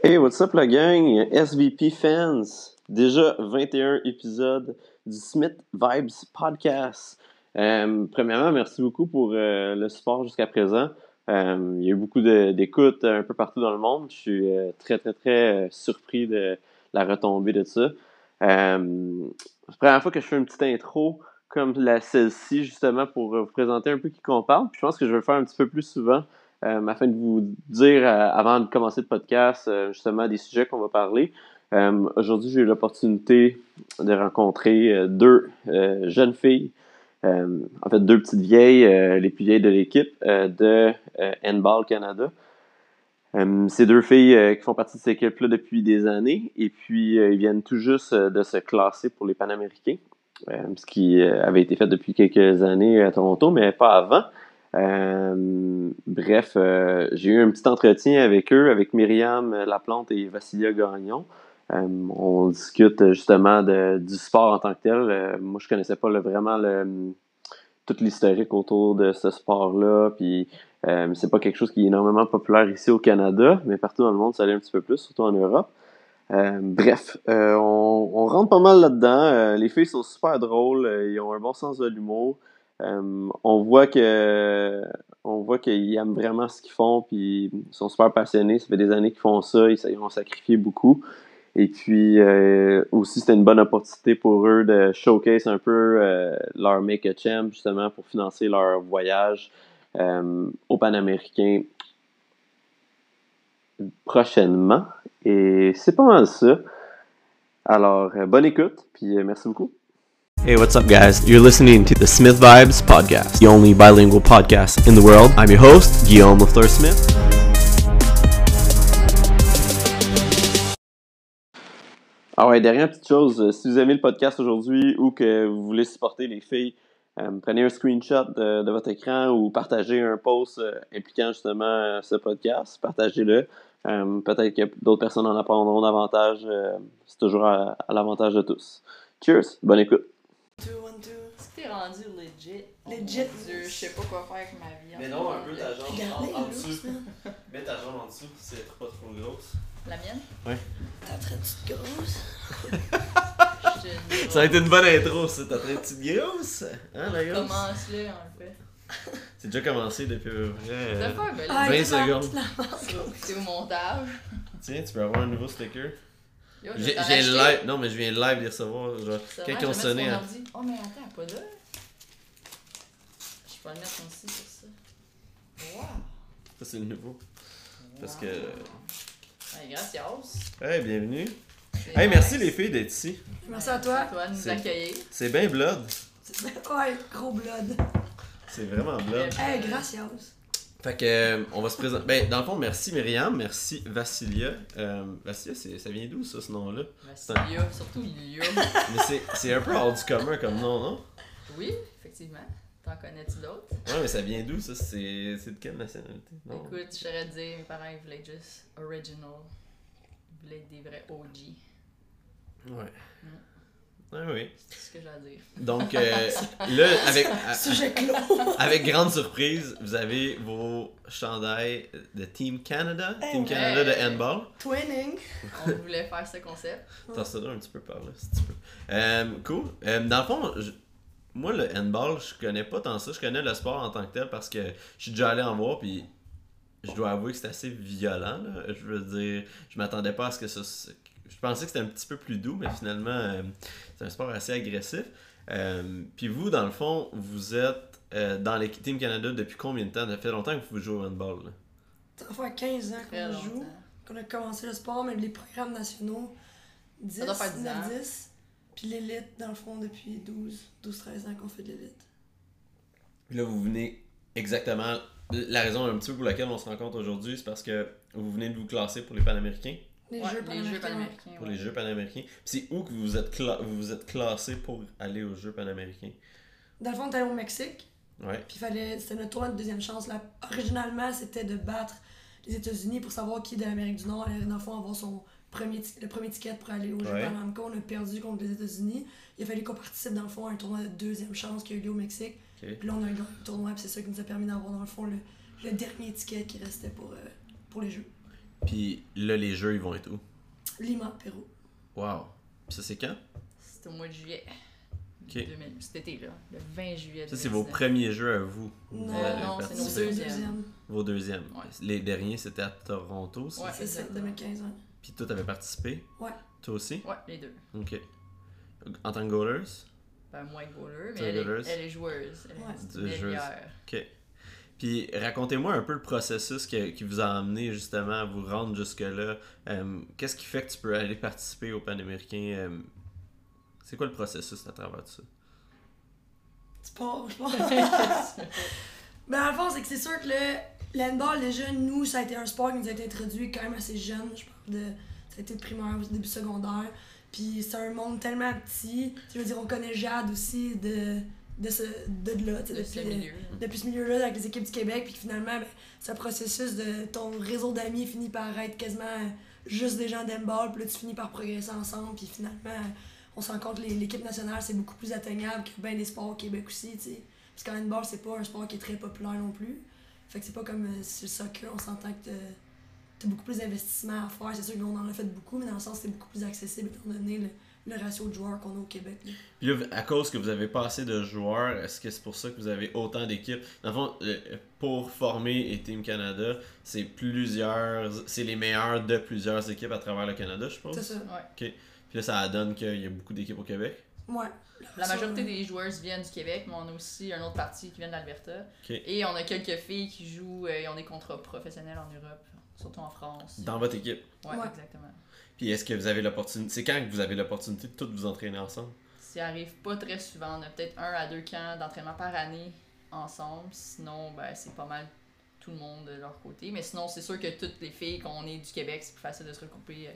Hey, what's up la gang? SVP fans! Déjà 21 épisodes du Smith Vibes Podcast. Euh, premièrement, merci beaucoup pour euh, le support jusqu'à présent. Euh, il y a eu beaucoup d'écoutes un peu partout dans le monde. Je suis très, très, très surpris de la retombée de ça. c'est la première fois que je fais une petite intro comme celle-ci, justement, pour vous présenter un peu qui qu'on parle. Puis je pense que je vais le faire un petit peu plus souvent afin de vous dire, euh, avant de commencer le podcast, euh, justement des sujets qu'on va parler. Aujourd'hui, j'ai eu l'opportunité de rencontrer deux jeunes filles, en fait deux petites vieilles, les plus vieilles de l'équipe de Handball Canada. ces deux filles qui font partie de cette équipe-là depuis des années et puis ils viennent tout juste de se classer pour les Panaméricains, ce qui avait été fait depuis quelques années à Toronto, mais pas avant. Euh, bref, euh, j'ai eu un petit entretien avec eux, avec Myriam Laplante et Vassilia Gagnon. Euh, on discute justement du sport en tant que tel. moi, je connaissais pas vraiment le, tout l'historique autour de ce sport-là. Puis, c'est pas quelque chose qui est énormément populaire ici au Canada, mais partout dans le monde, ça allait un petit peu plus, surtout en Europe. bref, on, on, rentre pas mal là-dedans. les filles sont super drôles, ils ont un bon sens de l'humour. Euh, on voit que on voit qu'ils aiment vraiment ce qu'ils font, puis ils sont super passionnés. Ça fait des années qu'ils font ça, ils, ont sacrifié beaucoup. Et puis euh, aussi, c'était une bonne opportunité pour eux de showcase un peu euh, leur Make a Champ, justement, pour financer leur voyage au Panaméricain prochainement. Et c'est pas mal ça. Alors, bonne écoute, puis merci beaucoup. Hey, what's up, guys? You're listening to the Smith Vibes Podcast, the only bilingual podcast in the world. I'm your host, Guillaume LaFleur Smith. Ah ouais, dernière petite chose, euh, si vous aimez le podcast aujourd'hui ou que vous voulez supporter les filles, euh, prenez un screenshot de, votre écran ou partagez un post euh, impliquant justement ce podcast, partagez-le. Peut-être que d'autres personnes en apprendront davantage. C'est toujours à l'avantage de tous. Cheers, bonne écoute. Two, one, two. Est-ce que t'es rendu legit? Legit. Dieu, je sais pas quoi faire avec ma vie. Mais non, un peu ta jambe en, en dessous. Mets ta jambe en dessous, c'est pas trop grosse. La mienne? Ouais. T'as très petite grosse. ça a été une bonne intro, ça. T'as très petite grosse. Hein, la grosse? Commence là, en fait. C'est déjà commencé depuis euh, euh, 20 secondes. C'est au montage. Tiens, tu peux avoir un nouveau sticker. J'ai live. Non, mais je viens live les recevoir. Genre, quand ils ont sonné. Hein. Oh, mais attends, pas là. Je peux le mettre aussi sur ça. Wow! Ça, c'est le nouveau. Parce que. Hey, gracias. Hey, bienvenue. Hey, merci les filles d'être ici. Merci à toi. toi de nous accueillir. C'est bien blood. Ouais, gros blood. C'est vraiment blood. Hey, gracias. Fait que, euh, on va se présenter. Ben, dans le fond, merci Myriam, merci Vassilia. Euh, Vassilia, ça vient d'où ça, ce nom-là? Vassilia, surtout Ilia. mais c'est un peu hors du commun comme nom, non? Oui, effectivement. T'en connais-tu d'autres? Ouais, mais ça vient d'où ça? C'est de quelle nationalité? Non? Écoute, je saurais dire, mes parents ils voulaient juste original. Ils voulaient des vrais OG. Ouais. Mm. Ah oui. C'est ce que j'ai à dire. Donc, euh, là, avec, Sujet clos. avec grande surprise, vous avez vos chandails de Team Canada, Team Canada de handball. Twinning. On voulait faire ce concept. T'as ça un petit peu par là, si tu peux. Euh, cool. Euh, dans le fond, moi, le handball, je connais pas tant ça. Je connais le sport en tant que tel parce que je suis déjà allé en voir, puis je dois avouer que c'est assez violent. Là. Je veux dire, je m'attendais pas à ce que ça, je pensais que c'était un petit peu plus doux, mais finalement, euh, c'est un sport assez agressif. Euh, puis vous, dans le fond, vous êtes euh, dans l'équipe Team Canada depuis combien de temps? Ça fait longtemps que vous jouez au handball là? Ça fait 15 ans qu'on joue, qu'on a commencé le sport, mais les programmes nationaux, 10, 10 10. Puis l'élite, dans le fond, depuis 12, 12-13 ans qu'on fait de l'élite. Puis là, vous venez exactement. La raison un petit peu pour laquelle on se rencontre aujourd'hui, c'est parce que vous venez de vous classer pour les Panaméricains. Les, jeux, panaméricains. Pour les Jeux panaméricains. c'est où que vous êtes, vous êtes classé pour aller aux Jeux panaméricains? Dans le fond, on allé au Mexique. Ouais. Puis fallait, c'était notre tournoi de deuxième chance. Là. Originalement, c'était de battre les États-Unis pour savoir qui de l'Amérique du Nord allait dans le fond avoir son premier le premier ticket pour aller aux Jeux panaméricains. On a perdu contre les États-Unis. Il a fallu qu'on participe dans le fond à un tournoi de deuxième chance qui a eu lieu au Mexique. Puis là, on a eu le tournoi, puis c'est ça qui nous a permis d'avoir dans le fond le, le dernier ticket qui restait pour, euh, pour les Jeux. Puis là, les jeux, ils vont être où? Lima, Pérou. Wow. Puis ça, c'est quand? C'était au mois de juillet. Ok. 2000 Cet été, là. Le 20 juillet. Ça, c'est vos 2019. premiers jeux à vous. Non, Vous avez non, c'est participé. nos C'est deuxièmes. deuxième. Vos deuxièmes. Ouais. Les derniers, c'était à Toronto. ça? Ouais. C'est ça, exactement. 2015 ans. Puis toi, t'avais participé? Ouais. Toi aussi? Ouais, les deux. Ok. En tant que goalers? Ben, moi, goaler, mais elle est, elle est joueuse. Elle Ouais. est Tu es joueuse. meilleure. Ok. Puis racontez-moi un peu le processus qui vous a amené justement à vous rendre jusque-là. Euh, Qu'est-ce qui fait que tu peux aller participer au Panaméricain? Euh, C'est quoi le processus à travers tout ça? Sport, je pense. ben, le fond, c'est que c'est sûr que le l'handball, déjà, nous, ça a été un sport qui nous a été introduit quand même assez jeune. Je parle de. Ça a été primaire, début secondaire. Puis c'est un monde tellement petit. Je veux dire, on connaît Jade aussi de, de, ce, de là. De ce depuis, milieu. depuis ce milieu-là avec les équipes du Québec, puis que finalement, ben, ce processus de ton réseau d'amis finit par être quasiment juste des gens d'handball, puis là, tu finis par progresser ensemble, puis finalement, on se rend compte que l'équipe nationale, c'est beaucoup plus atteignable que bien des sports au Québec aussi, tu sais. Parce qu'en handball, c'est pas un sport qui est très populaire non plus. Fait que c'est pas comme euh, sur le soccer, on s'entend que t'as- beaucoup plus d'investissement à faire. C'est sûr qu'on en a fait beaucoup, mais dans le sens c'est beaucoup plus accessible étant donné le, le ratio de joueurs qu'on a au Québec. là. Puis là, à cause que vous avez pas assez de joueurs, est-ce que c'est pour ça que vous avez autant d'équipes? Dans le fond, euh, pour former et Team Canada, c'est plusieurs, c'est les meilleurs de plusieurs équipes à travers le Canada, je suppose. C'est ça. Ouais. Puis là, ça donne qu'il y a beaucoup d'équipes au Québec. Ouais. La majorité des joueuses viennent du Québec, mais on a aussi une autre partie qui vient d'Alberta. Ok. Et on a quelques filles qui jouent euh, et ont des contrats professionnels en Europe, surtout en France. Dans votre équipe. Ouais, Ouais. exactement. Puis est-ce que vous avez l'opportunité. C'est quand que vous avez l'opportunité de toutes vous entraîner ensemble? Ça arrive pas très souvent. On a peut-être un à deux camps d'entraînement par année ensemble. Sinon, ben, c'est pas mal tout le monde de leur côté. Mais sinon, c'est sûr que toutes les filles, qu'on est du Québec, c'est plus facile de se regrouper euh,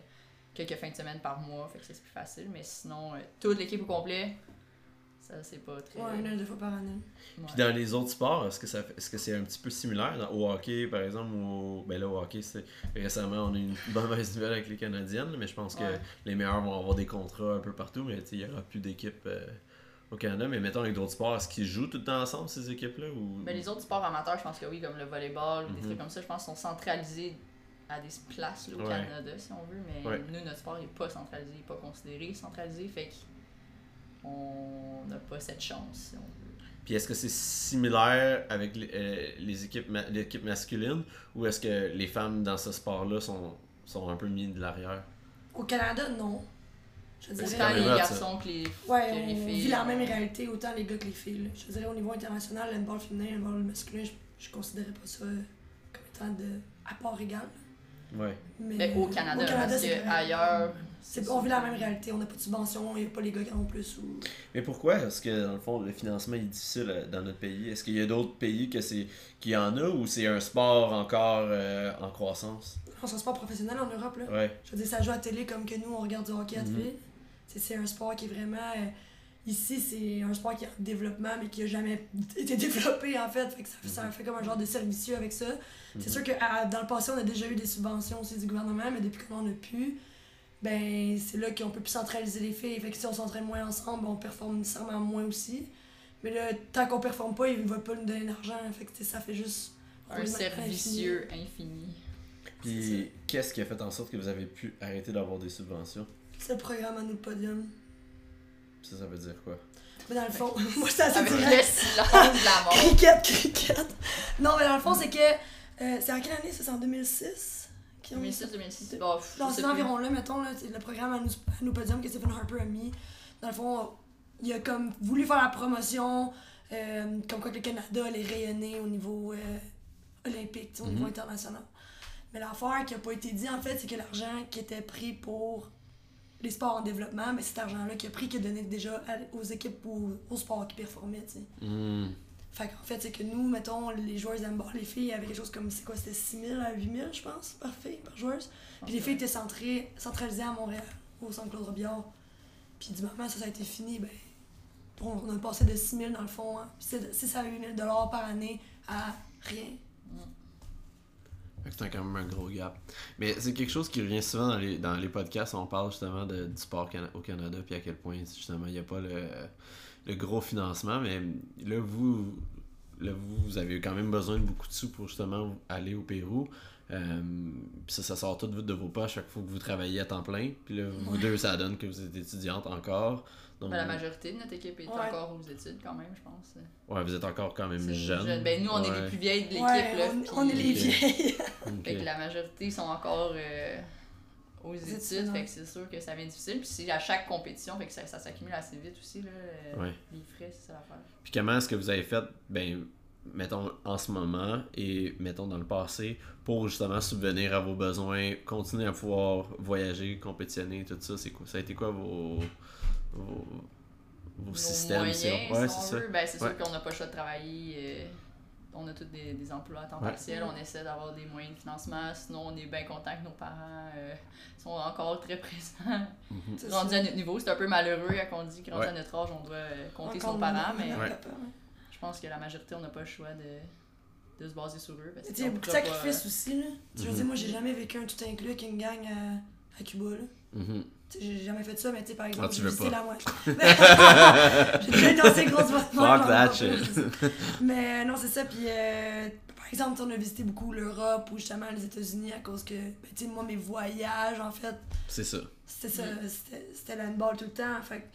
quelques fins de semaine par mois. Fait que c'est plus facile. Mais sinon, euh, toute l'équipe au complet, ça, c'est pas très. Ouais, une à deux fois par année. Ouais. Puis dans les autres sports, est-ce que ça fait- est-ce que c'est un petit peu similaire? Dans- au hockey par exemple ou au- ben là au hockey c'est récemment on a eu une bonne mauvaise nouvelle avec les Canadiennes mais je pense que Ouais. les meilleurs vont avoir des contrats un peu partout mais tu sais, il y aura plus d'équipes euh, au Canada mais mettons avec d'autres sports est-ce qu'ils jouent tout le temps ensemble ces équipes là ou? Ben, les autres sports amateurs, je pense que oui, comme le volleyball, ou des trucs comme ça, je pense qu'ils sont centralisés à des places là, au Ouais. Canada, si on veut. Mais Ouais. nous, notre sport n'est pas centralisé, il n'est pas considéré centralisé. Fait qu'on n'a pas cette chance, si on veut. Puis est-ce que c'est similaire avec les, euh, les équipes ma- l'équipe masculine ou est-ce que les femmes dans ce sport là sont, sont un peu mises de l'arrière? Au Canada, non. Je dirais. quand les garçons que les, Ouais, que les on filles. vit la même réalité, autant les gars que les filles. là. Je dirais au niveau international, le handball féminin, le handball masculin, je, je considérais pas ça comme étant de à part égal. Ouais Mais Mais au Canada, au Canada, parce c'est que ailleurs. C'est- on vit la même réalité, on n'a pas de subvention, il n'y a pas les gars qui en ont plus. Ou... Mais pourquoi? Est-ce que dans le fond le financement est difficile euh, dans notre pays? Est-ce qu'il y a d'autres pays que c'est qui en a ou c'est un sport encore euh, en croissance? C'est un sport professionnel en Europe. Là. Ouais. Je veux dire, ça joue à télé comme que nous, on regarde du hockey à Mhm. télé. C'est- C'est un sport qui est vraiment. euh, ici, c'est un sport qui est en développement, mais qui n'a jamais été développé, en fait. Fait que ça, fait- ça fait comme un genre de servicieux avec ça. C'est sûr que à- dans le passé, on a déjà eu des subventions aussi du gouvernement, mais depuis qu'on en a plus, ben c'est là qu'on peut plus centraliser les filles. Fait que si on s'entraîne moins ensemble, on performe nécessairement moins aussi. Mais là, tant qu'on performe pas, ils ne veulent pas nous donner d'argent. Fait que ça fait juste. Un servicieux infini. Puis qu'est-ce qui a fait en sorte que vous avez pu arrêter d'avoir des subventions? C'est le programme à nous le podium. Ça ça veut dire quoi? Mais dans le fond, moi, c'est assez Avec direct. le silence de la mort. Cricket, cricket. Non, mais dans le fond, c'est que. euh, c'est en quelle année? Ça C'est en 2006 qu'ils ont mis ça? 2006, 2006. Bon, Dans plus. environs-là, mettons, là, le programme à nous, podium que Stephen Harper a mis. Dans le fond, il a comme voulu faire la promotion, euh, comme quoi que le Canada allait rayonner au niveau euh, olympique, tu sais, au niveau Mhm. international. Mais l'affaire qui n'a pas été dit, en fait, c'est que l'argent qui était pris pour les sports en développement, mais cet argent-là qui a pris, qui a donné déjà aux équipes ou aux sports qui performaient, tu sais. Hmm. Fait qu'en fait, c'est que nous, mettons, les joueurs d'handball, les filles avaient quelque chose comme, c'est quoi, c'était 6 000 à 8 000, je pense, par fille, par joueuse. Puis les filles étaient centrées, centralisées à Montréal, au centre Claude Robillard. Puis du moment où ça, ça a été fini, ben, on, on a passé de 6 000 dans le fond, hein, puis c'est de 6 à 8 000 dollars par année à rien. Fait C'est quand même un gros gap. Mais c'est quelque chose qui revient souvent dans les, dans les podcasts. On parle justement de, du sport cana- au Canada, puis à quel point justement il n'y a pas le, le gros financement. Mais là, vous, là, vous, vous avez quand même besoin de beaucoup de sous pour justement aller au Pérou. Euh, puis ça, ça sort tout de vos poches chaque fois que vous travaillez à temps plein. Puis là, vous deux, ça donne que vous êtes étudiante encore. Donc, Ben, la majorité de notre équipe est Ouais. encore aux études quand même, je pense. ouais, vous êtes encore quand même C'est jeune. Ben, nous, on est les plus vieilles de l'équipe. Ouais, là, on, est les vieilles. Fait que la majorité sont encore euh, aux études, fait que c'est sûr que ça devient difficile. Puis c'est à chaque compétition, fait que ça, ça s'accumule assez vite aussi, là. euh, Ouais. Les frais, c'est ça l'affaire. Puis comment est-ce que vous avez fait, ben, mettons en ce moment et mettons dans le passé, pour justement subvenir à vos besoins, continuer à pouvoir voyager, compétitionner, tout ça, c'est quoi? Ça a été quoi vos, vos, vos Nos systèmes? moyens, si on- Ouais, si c'est ben, c'est Ouais. sûr qu'on n'a pas le choix de travailler. euh, on a tous des, des emplois à temps Ouais. partiel. On essaie d'avoir des moyens de financement. Sinon, on est bien content que nos parents euh, sont encore très présents. Mhm. Rendu ça. à notre niveau, c'est un peu malheureux quand on dit que rendu Ouais. à notre âge, on doit euh, compter sur nos parents. Mais je pense que la majorité, on n'a pas le choix de, de se baser sur eux. Il y a beaucoup de pas- sacrifices aussi. Là. Tu veux Mhm. dire, moi, j'ai jamais vécu un tout inclus avec une gang à, à Cuba. Là. Mhm. J'ai jamais fait ça, mais tu sais, par exemple, Ah, tu veux pas. la moitié. j'ai déjà été dans ces grosses boîtes noires. Mais euh, non, c'est ça. Puis, euh, par exemple, on a visité beaucoup l'Europe ou justement les États-Unis à cause que, ben, tu sais, moi, mes voyages, en fait, C'est ça. c'était ça. Mm. C'était l'handball tout le temps. Fait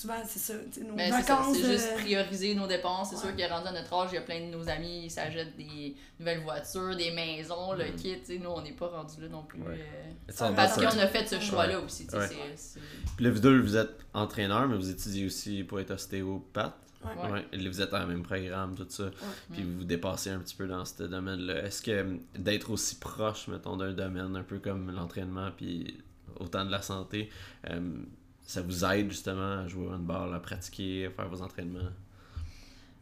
souvent, c'est ça. tu sais, Nos Mais c'est ça, vacances. c'est juste euh, prioriser nos dépenses. C'est Ouais. sûr qu'il rendu à notre âge, il y a plein de nos amis, ils s'achètent des nouvelles voitures, des maisons, le Mhm. kit. Nous, on n'est pas rendu là non plus. Ouais. euh, parce qu'on a fait ce choix-là aussi. c'est- Puis là, vous deux, vous êtes entraîneur, mais vous étudiez aussi pour être ostéopathe. Ouais. Vous êtes dans le même programme, tout ça. Puis vous vous dépassez un petit peu dans ce domaine-là. Est-ce que d'être aussi proche, mettons, d'un domaine, un peu comme l'entraînement, puis autant de la santé, euh, ça vous aide justement à jouer au handball, à pratiquer, à faire vos entraînements?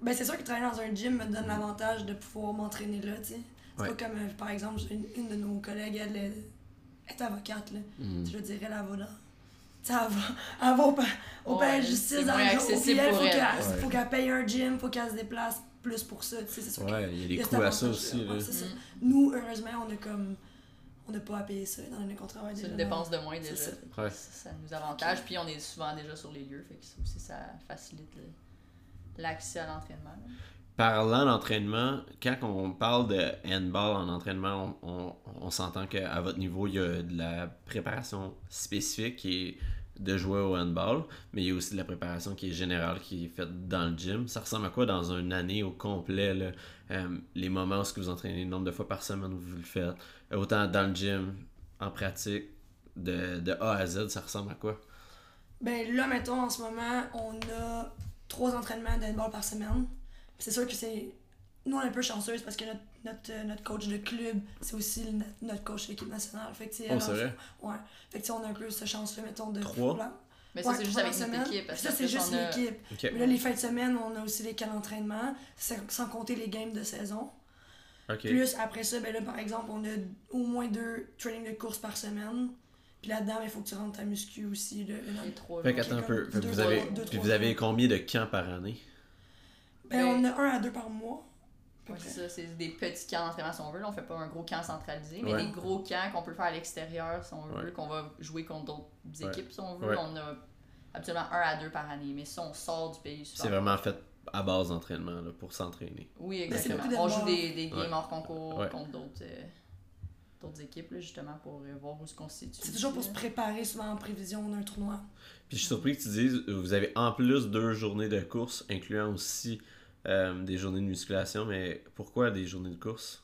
Ben, c'est sûr que travailler dans un gym me donne l'avantage de pouvoir m'entraîner là, tu sais. C'est Ouais. pas comme, euh, par exemple, une, une de nos collègues, elle est, est avocate, là. Mhm. Je dirais, elle va dans. Tu sais, elle va, elle va au, pa- au Ouais, palais de justice dans le jour, accessible puis elle, pour faut elle. qu'elle Ouais. faut qu'elle paye un gym, faut qu'elle se déplace plus pour ça, tu sais, c'est sûr. Ouais, il y a Il des y a cet coûts à ça aussi. Là. Ça. Mm. Nous, heureusement, on a comme. On n'a pas à payer ça, étant donné qu'on travaille C'est déjà. une dans- dépense de moins déjà. C'est ça. Ouais. Ça ça nous avantage. Puis on est souvent déjà sur les lieux. Fait que ça aussi, ça facilite l'accès à l'entraînement. Parlant d'entraînement, quand on parle de handball en entraînement, on, on, on s'entend qu'à votre niveau, il y a de la préparation spécifique qui est de jouer au handball, mais il y a aussi de la préparation qui est générale, qui est faite dans le gym. Ça ressemble à quoi dans une année au complet, là? Euh, les moments où vous entraînez, le nombre de fois par semaine où vous le faites, Euh, autant dans le gym, en pratique, de, A à Z, ça ressemble à quoi? Ben là, mettons, en ce moment, on a trois entraînements de handball par semaine. C'est sûr que c'est. Nous, on est un peu chanceuse parce que notre, notre, euh, notre coach de club, c'est aussi le- notre coach de l'équipe nationale. Fait que, Oh, c'est vrai? Ouais. Fait que, on a un peu cette chance-là, mettons, de. Trois? Mais ça, Ouais, c'est juste avec équipe. Ça, c'est juste a- l'équipe. Mais là, les fins de semaine, on a aussi les camps d'entraînement, sans compter les games de saison. Plus après ça, ben là, par exemple, on a au moins deux trainings de course par semaine. Puis là-dedans, il faut que tu rentres ta muscu aussi. Là, les trois Fait qu'attends un peu. Deux, vous avez, trois- deux, puis trois vous avez jours. combien de camps par année? Ben, on a un à deux par mois. Ouais, c'est ça, c'est des petits camps d'entraînement si on veut. Là, on fait pas un gros camp centralisé, mais Ouais. des gros camps qu'on peut faire à l'extérieur si on veut, Ouais. qu'on va jouer contre d'autres Ouais. équipes si on veut. Ouais. On a absolument un à deux par année. Mais si on sort du pays. C'est vraiment fait à base d'entraînement là, pour s'entraîner. Oui, exactement. On joue des, des games Ouais. hors concours Ouais. contre d'autres euh, d'autres équipes, là, justement, pour euh, voir où se constitue. C'est toujours pour se préparer souvent en prévision d'un tournoi. Puis je suis surpris que tu dises, vous avez en plus deux journées de course, incluant aussi euh, des journées de musculation, mais pourquoi des journées de course?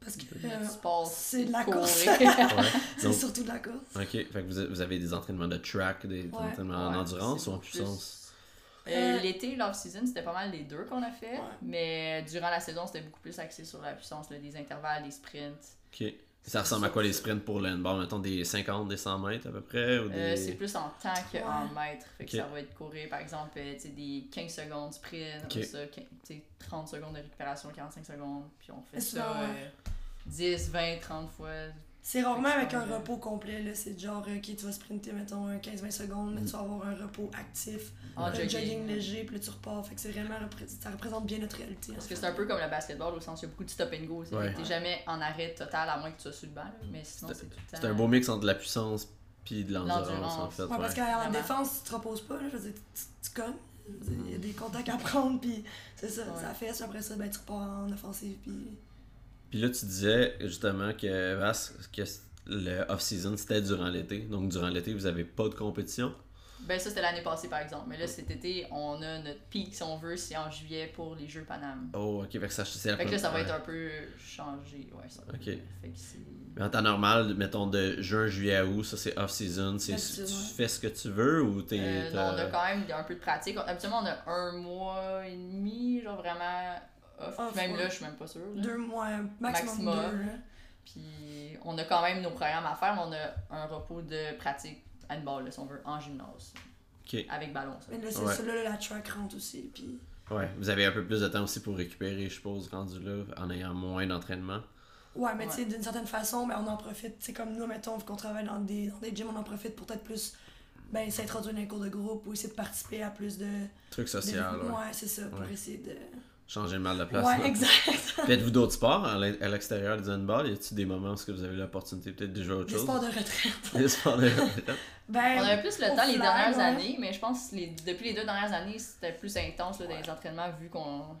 Parce que euh, sport, c'est de la courir. course. Ouais. c'est surtout de la course. ok, fait que vous, vous avez des entraînements de track, des Ouais. entraînements en endurance ou en puissance? Euh, Euh, L'été, l'off-season, c'était pas mal les deux qu'on a fait. Ouais. Mais durant la saison, c'était beaucoup plus axé sur la puissance, là, des intervalles, des sprints. Ok. Ça ressemble à quoi les sprints pour le handball? Mettons des 50, des 100 mètres à peu près? Ou des... Euh, c'est plus en temps qu'en Ouais. mètres. Fait que ça va être courir, par exemple, euh, tu sais, des 15 secondes sprint, Ok. après ça, quin- tu sais, 30 secondes de récupération, 45 secondes, puis on fait ça souvent, ouais. euh, 10, 20, 30 fois. C'est rarement avec un repos complet. là. C'est genre, euh, ok, tu vas sprinter, mettons, un 15-20 secondes, mais tu vas avoir un repos actif, En un jogging. jogging léger, puis là, tu repars. Fait que c'est vraiment, ça représente bien notre réalité. Parce que c'est un peu comme le basketball, au sens où il y a beaucoup de stop and go. Ouais. T'es jamais en arrêt total, à moins que tu sois sur le banc, mais sinon, C'est- c'est tout le temps. C'est un beau mix entre de la puissance puis de l'endurance en fait. Ouais, parce ouais. qu'en Vraiment. défense, tu te reposes pas, là, je veux dire, tu, tu cognes. Il y a des contacts à prendre, puis c'est ça, ça fait. Après ça, ben, tu repars en offensive, puis Puis là, tu disais justement que, Vas, que le off-season, c'était durant l'été. Donc, durant l'été, vous avez pas de compétition? Ben ça c'était l'année passée par exemple. Mais là cet été, on a notre pic si on veut, c'est en juillet pour les Jeux Paname. Oh, ok, fait que ça, Fait que là ça va être un peu changé. Ouais, ça. Ok. Fait que. Mais en temps normal, mettons de juin, juillet à août, ça c'est off-season. C'est, tu fais ce que tu veux ou t'es. Euh, on a quand même un peu de pratique. Habituellement, on a un mois et demi, genre vraiment off. Off, même ouais. là, je suis même pas sûre. là. Deux mois, maximum, Maximum. deux. Puis on a quand même nos programmes à faire, mais on a un repos de pratique handball, là, si on veut, en gymnase. Ok. Avec ballon, ça. Mais là, c'est Ouais. ça, là, la track rentre aussi. Puis... Ouais, vous avez un peu plus de temps aussi pour récupérer, je suppose, rendu là, en ayant moins d'entraînement. Ouais, mais tu sais, d'une certaine façon, ben, on en profite. C'est comme nous, mettons, vu qu'on travaille dans des, dans des gyms, on en profite pour peut-être plus ben, s'introduire dans les cours de groupe ou essayer de participer à plus de. Truc de- social, ouais. ouais, c'est ça, pour Ouais. essayer de. Changer le mal de place. ouais, exact. Faites-vous d'autres sports à l'extérieur du handball? Y a-t-il des moments où est-ce que vous avez l'opportunité peut-être de jouer à autre Des chose? sports de retraite. Des sports de retraite. Ben, On avait plus le temps les dernières ouais. années, mais je pense que les, depuis les deux dernières années, c'était plus intense là, dans les entraînements vu que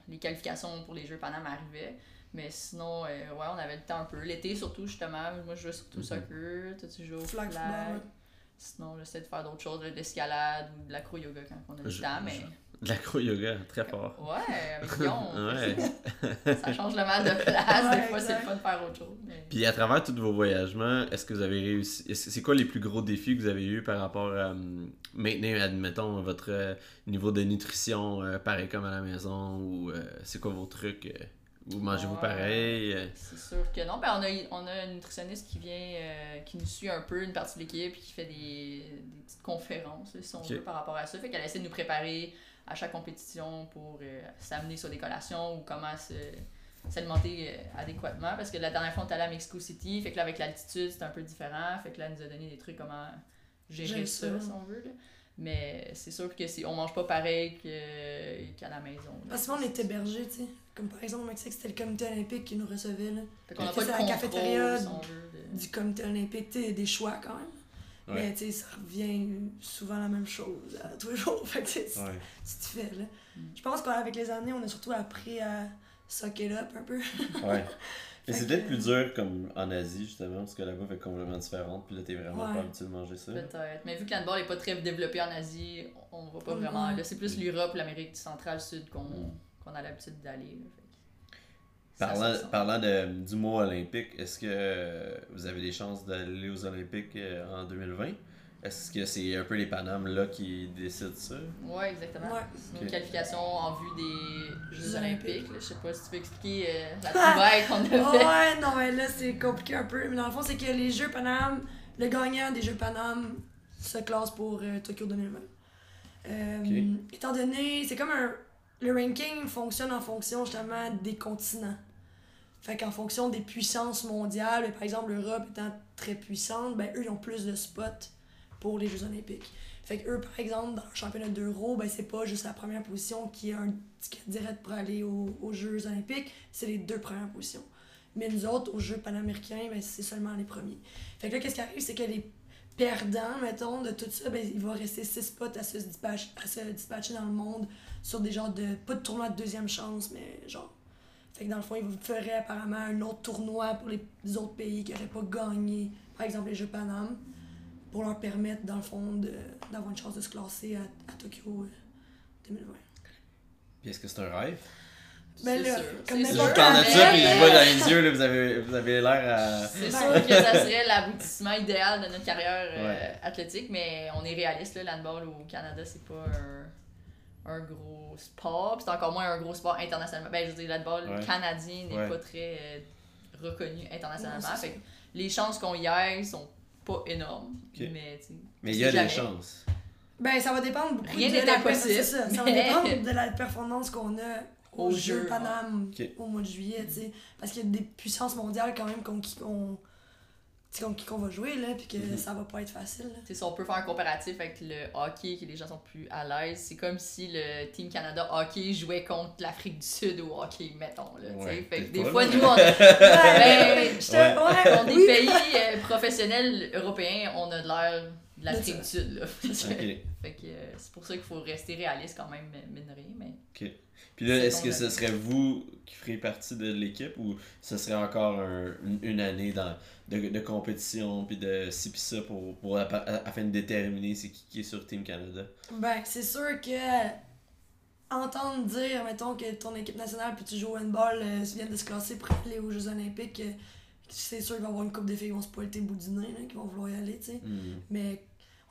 les qualifications pour les Jeux Paname arrivaient. Mais sinon, euh, ouais, on avait le temps un peu. L'été surtout, justement. Moi, je jouais surtout au soccer. Toi, tu joues au Flag flag. Sinon, j'essaie de faire d'autres choses, de l'escalade ou de l'acro-yoga quand on a du Je- temps. Mais De l'acro-yoga, très fort. ouais, avec Guillaume, Ouais. ça change le mal de place. Ouais, Des fois, c'est le fun de faire autre chose. Mais... Puis à travers tous vos voyagements, est-ce que vous avez réussi. C'est quoi les plus gros défis que vous avez eu par rapport à euh, maintenir, admettons, votre euh, niveau de nutrition euh, pareil comme à la maison ou euh, c'est quoi vos trucs euh, Vous mangez-vous Ouais. pareil? C'est sûr que non. Ben, on, a, on a une nutritionniste qui vient, euh, qui nous suit un peu, une partie de l'équipe, puis qui fait des, des petites conférences, si on veut, par rapport à ça. Fait qu'elle essaie de nous préparer à chaque compétition pour euh, s'amener sur des collations ou comment se s'alimenter euh, adéquatement parce que la dernière fois on était allé à Mexico City fait que là avec l'altitude c'était un peu différent fait que là elle nous a donné des trucs comment gérer ça, ça. si on veut là. mais c'est sûr que c'est on mange pas pareil que- qu'à la maison là. Parce que souvent, on est hébergés, tu sais. Comme par exemple au Mexique, c'était le comité olympique qui nous recevait, là. fait qu'on a Ok. pas de C'est la cafétéria si on veut de- Du comité olympique, tu des choix quand même. Ouais. Mais tu sais, ça revient souvent la même chose à tous les jours. Fait que tu te fais, là. Mm. Je pense qu'avec les années, on a surtout appris à suck it up un peu. Ouais. Mais Fait c'est que- peut-être plus dur comme en Asie justement, parce que la bouffe est complètement différente, puis là t'es vraiment Ouais. pas habitué de manger ça. Peut-être. Mais vu que l'handball n'est pas très développé en Asie, on va pas Mm, vraiment. Là, c'est plus l'Europe, l'Amérique centrale, sud qu'on Mm. qu'on a l'habitude d'aller. là. Fait que ça se Parlant, parlant de, du mois olympique, est-ce que euh, vous avez des chances d'aller aux Olympiques euh, en 2020? Est-ce que c'est un peu les Panames là qui décident ça? Ouais, exactement. Ouais. C'est Ok. une qualification en vue des Jeux Olympiques. Je sais pas si tu peux expliquer euh, la trouvaille qu'on a fait. ouais, non, mais là, c'est compliqué un peu. Mais dans le fond, c'est que les Jeux Paname, le gagnant des Jeux Paname se classe pour euh, Tokyo 2020. Euh, Étant donné, c'est comme un. Le ranking fonctionne en fonction justement des continents. Fait qu'en fonction des puissances mondiales, par exemple l'Europe étant très puissante, ben eux ils ont plus de spots pour les Jeux Olympiques. Fait que eux, par exemple, dans le championnat d'Euro, ben c'est pas juste la première position qui a un ticket direct pour aller aux, aux Jeux Olympiques, c'est les deux premières positions. Mais nous autres, aux Jeux panaméricains, ben, c'est seulement les premiers. Fait que là, qu'est-ce qui arrive, c'est que les perdants, mettons, de tout ça, ben, il va rester six spots à se, dispatch- à se dispatcher dans le monde sur des genres de. pas de tournoi de deuxième chance, mais genre. Fait que dans le fond, ils feraient apparemment un autre tournoi pour les autres pays qui n'auraient pas gagné, par exemple les Jeux Paname, pour leur permettre, dans le fond, de- d'avoir une chance de se classer à, à Tokyo euh, 2020. Puis est-ce que c'est un rêve? Ben là, sûr. comme C'est Je vous sûr. parle de Mais- ça, puis je vois dans les yeux, là, vous avez, vous avez l'air à. C'est sûr que ça serait l'aboutissement idéal de notre carrière euh, Ouais. athlétique, mais on est réaliste. là, L'handball au Canada, c'est pas un, un gros sport. puis C'est encore moins un gros sport internationalement. Ben, je veux dire, l'handball Ouais. canadien n'est Ouais. pas très euh, reconnu internationalement. C'est fait que les chances qu'on y aille sont pas énormes. Ok. Mais, il y a sais des jamais. chances. Ben, ça va dépendre beaucoup Rien de n'est la impossible, c'est ça, ça va dépendre de la performance qu'on a Au au jeu, ouais. Paname Ok. au mois de juillet, tu sais. Parce qu'il y a des puissances mondiales quand même contre qui on, tu sais, contre qui qu'on va jouer, là, puis que Mhm. ça va pas être facile. là. Tu sais, si on peut faire un comparatif avec le hockey, que les gens sont plus à l'aise, c'est comme si le Team Canada hockey jouait contre l'Afrique du Sud au hockey, mettons. Là, tu sais. Ouais, fait que des fois, nous, on, Ouais, ben, oui. pays euh, professionnels européens, on a de l'air de l'Afrique du Sud, là. Fait que, Ok. fait que, euh, c'est pour ça qu'il faut rester réaliste quand même, mine de rien, mais... Puis là, est-ce que ce serait vous qui feriez partie de l'équipe ou ce serait encore un- une, une année dans, de, de compétition puis de ci pis ça pour, pour afin de déterminer c'est qui, qui est sur Team Canada? Ben, c'est sûr que entendre dire, mettons, que ton équipe nationale puis tu joues au handball euh, vient de se classer pour aller aux Jeux Olympiques, euh, c'est sûr qu'il va y avoir une coupe de filles qui vont se pointer le bout du nez, là, qui vont vouloir y aller, tu sais. Hmm. Mais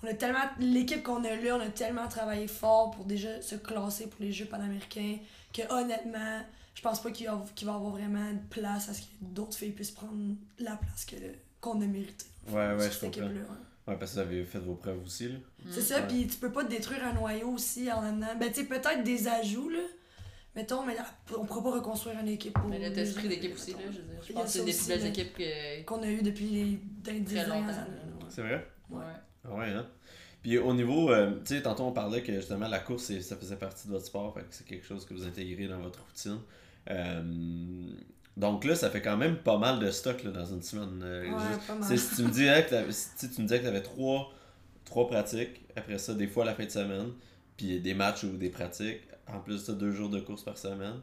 on a tellement. L'équipe qu'on a là, on a tellement travaillé fort pour déjà se classer pour les Jeux panaméricains que honnêtement, je pense pas qu'il va, qu'il va y avoir vraiment de place à ce que d'autres filles puissent prendre la place que, qu'on a mérité. Ouais, ouais, je comprends. équipe-là, ouais. Ouais, parce que vous avez fait vos preuves aussi, là. C'est ça, Ouais. puis tu peux pas détruire un noyau aussi en amenant. Ben, tu sais, peut-être des ajouts, là. Mettons, mais là, on pourra pas reconstruire une équipe. Mais au- là, t'as esprit d'équipe aussi, là, je veux dire. Je pense que c'est des plus belles équipes que... Qu'on a eu depuis les dix Très ouais. C'est vrai? Ouais. Ah Ouais, hein? Puis au niveau, euh, tu sais, tantôt on parlait que justement la course, ça faisait partie de votre sport, fait que c'est quelque chose que vous intégrez dans votre routine. Euh, donc là, ça fait quand même pas mal de stock là, dans une semaine. Euh, Ouais, juste- pas mal. si tu me disais que si tu me disais que tu avais trois, trois pratiques, après ça, des fois la fin de semaine, puis des matchs ou des pratiques, en plus de ça, deux jours de course par semaine,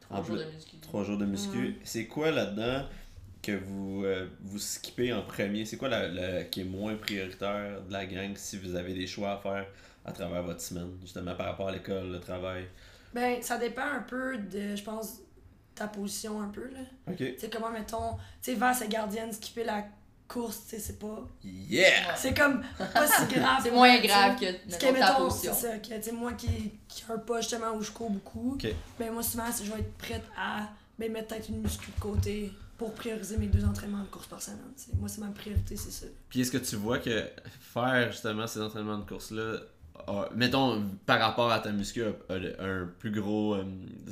Trois En jours plus- de muscu. trois jours de muscu. C'est quoi là-dedans? Que vous, euh, vous skippez en premier? C'est quoi la, la- qui est moins prioritaire de la gang si vous avez des choix à faire à travers votre semaine, justement par rapport à l'école, le travail? Ben, ça dépend un peu de, je pense, ta position un peu, là. Ok. Sais, comment, mettons, tu sais, vers sa gardienne, skipper la course, tu sais, c'est pas. Yeah! C'est comme pas si grave. C'est moins grave que, que, mettons, ta position. c'est ça, que, tu sais, moi qui, qui un pas justement où je cours beaucoup, Ok. ben moi souvent, c'est- je vais être prête à ben, mettre peut-être une muscu de côté pour prioriser mes deux entraînements de course par semaine. Moi, c'est ma priorité, c'est ça. Puis est-ce que tu vois que faire justement ces entraînements de course-là, a- mettons, par rapport à ta muscu, a, a un plus gros euh,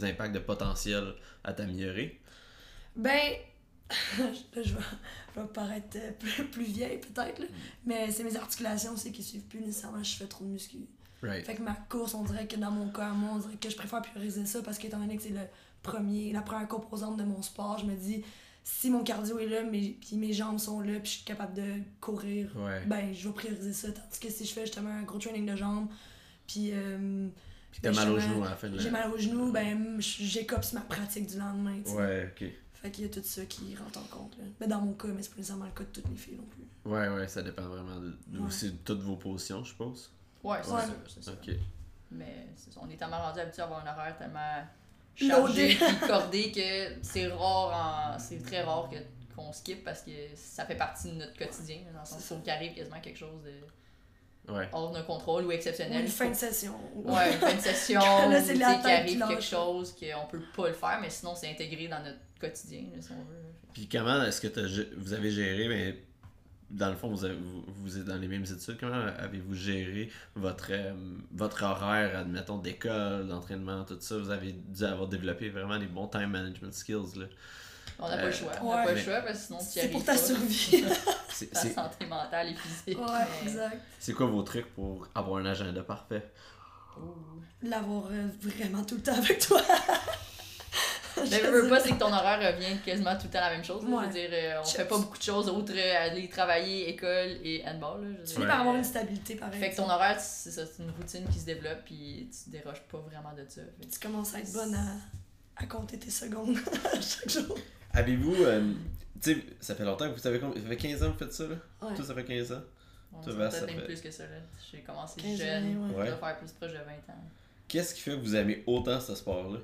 impact de potentiel à t'améliorer? Ben, je vais, je vais paraître euh, plus, plus vieille peut-être, là. mais c'est mes articulations aussi qui suivent plus nécessairement je fais trop de muscu. Right. Fait que ma course, on dirait que dans mon cas, moi, on dirait que je préfère prioriser ça parce qu'étant donné que c'est le premier, la première composante de mon sport, je me dis, si mon cardio est là, mes, puis mes jambes sont là, puis je suis capable de courir, Ouais. ben, je vais prioriser ça. Tandis que si je fais justement un gros training de jambes, puis euh, Puis t'as mal au justement, genou à la fin de la... j'ai mal au genou, ben, j'écopse ma pratique du lendemain. Ouais, ok. Fait qu'il y a tout ça qui rentre en compte. Là. Mais dans mon cas, mais c'est pas nécessairement le cas de toutes les filles non plus. Ouais, ouais, ça dépend vraiment de, de- Ouais. aussi de toutes vos positions, je suppose. Ouais, c'est Ouais. sûr, c'est sûr. Ok. Mais on est tellement rendu habitué à avoir un horaire tellement. Chargé cordé que c'est rare, en... c'est très rare que qu'on skip parce que ça fait partie de notre quotidien. Dans le sens C'est où il arrive quasiment quelque chose de Ouais. hors de contrôle ou Ou exceptionnel. une fin de session. Ouais, une fin de session, Là, ou, c'est qu'il arrive quelque lâche. chose qu'on peut pas le faire, mais sinon c'est intégré dans notre quotidien, si on veut. Puis comment est-ce que gé- vous avez géré, mais dans le fond, vous, avez- vous, vous êtes dans les mêmes études, comment avez-vous géré votre, euh, votre horaire, admettons, d'école, d'entraînement, tout ça? Vous avez dû avoir développé vraiment des bons time management skills, là. On n'a pas Euh, le choix. On n'a ouais. pas le choix parce que sinon tu y C'est arrives pour ta pas. survie. C'est- Ta santé mentale et physique. ouais, mais- exact. c'est quoi vos trucs pour avoir un agenda parfait? L'avoir euh, vraiment tout le temps avec toi. Mais Je veux, pas, c'est que ton horaire revient quasiment tout le temps la même chose. là. Je Ouais. veux dire, euh, on Chips. fait pas beaucoup de choses autres euh, aller travailler, école et handball. Là, je Tu finis par avoir une stabilité pareil. Fait que ton horaire, c'est ça, c'est une routine qui se développe puis tu déroges pas vraiment de ça. Fait Tu commences à être bonne à, à compter tes secondes chaque jour. Avez-vous, euh, tu sais, ça fait longtemps que vous savez combien, ça fait 15 ans que vous faites ça, là? Ouais. Tout ça fait 15 ans? On Toi, peut-être ça même fait- plus que ça. là. J'ai commencé 15 jeune, ouais. je Ouais. dois faire plus proche de 20 ans. Qu'est-ce qui fait que vous aimez autant ce sport-là?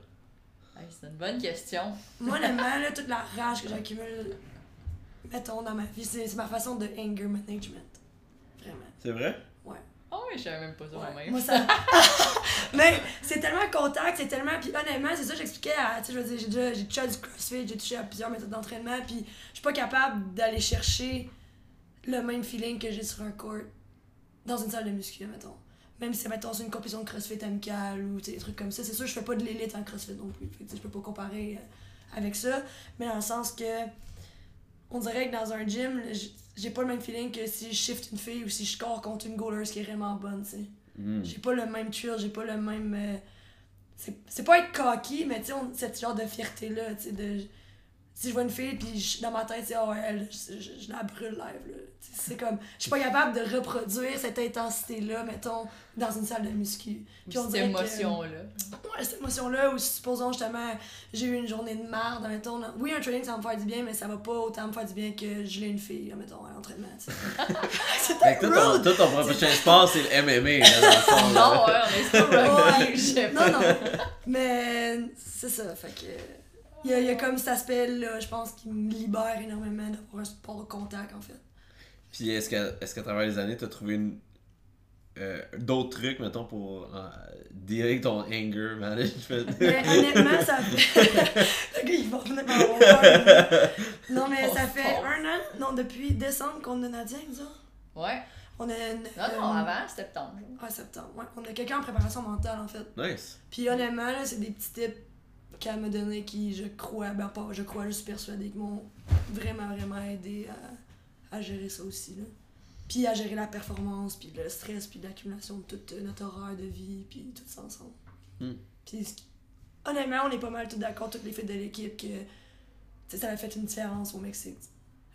Hey, c'est une bonne question. Moi, honnêtement, là, toute la rage que j'accumule, mettons, dans ma vie, c'est c'est ma façon de anger management. Vraiment. C'est vrai? Oh oui, je savais même pas ça Ouais. moi-même. Moi, ça. Mais c'est tellement contact, c'est tellement. Puis honnêtement, c'est ça que j'expliquais à. Tu sais, je veux dire, j'ai déjà j'ai touché à du crossfit, j'ai touché à plusieurs méthodes d'entraînement, puis je suis pas capable d'aller chercher le même feeling que j'ai sur un court dans une salle de muscu, mettons. Même si, c'est une compétition de crossfit amicale ou des trucs comme ça. C'est sûr, je fais pas de l'élite en crossfit non plus. Fait que, je peux pas comparer euh, avec ça. Mais dans le sens que. On dirait que dans un gym, j'ai pas le même feeling que si je shift une fille ou si je score contre une goaler qui est vraiment bonne, tu sais. Hmm. J'ai pas le même thrill, j'ai pas le même. euh, c'est pas être cocky, mais tu sais, cette genre de fierté-là, tu sais, de. Si je vois une fille, puis je- dans ma tête, c'est, oh, elle, je, je- je la brûle live, là. C'est comme, je suis pas capable de reproduire cette intensité-là, mettons, dans une salle de muscu. Puis on Cette dirait que- émotion-là. Ouais, cette émotion-là, ou supposons justement, j'ai eu une journée de merde, mettons. là. Oui, un training, ça va me faire du bien, mais ça va pas autant me faire du bien que je l'ai une fille, là, mettons, à l'entraînement. Fait que toi, ton, prochain sport, c'est le MMA, là, dans le fond. là. Non, ouais, on est pas Ouais. Je sais Non, non. Mais c'est ça, fait que. Il y a, il y a comme cet aspect-là, je pense, qui me libère énormément d'avoir un sport de contact, en fait. Puis est-ce que, est-ce qu'à travers les années, t'as trouvé une, euh, d'autres trucs, mettons, pour euh, avec ton anger management? Mais honnêtement, ça fait. Le gars, il va revenir par mon peur. Non, mais ça fait un an, non, depuis décembre qu'on a Nadia, nous. Ouais. On a une. Non, non, euh, avant, septembre. Ouais, septembre. Ouais, on a quelqu'un en préparation mentale, en fait. nice. Puis honnêtement, là, c'est des petits tips qu'elle m'a donné qui, je crois, ben pas, je crois, je suis persuadée, qui m'ont vraiment, vraiment aidé à, à gérer ça aussi, là. Puis à gérer la performance, puis le stress, puis l'accumulation de toute notre horaire de vie, puis tout ça ensemble. Hmm. Puis honnêtement, on est pas mal tous d'accord, toutes les filles de l'équipe, que ça a fait une différence au Mexique.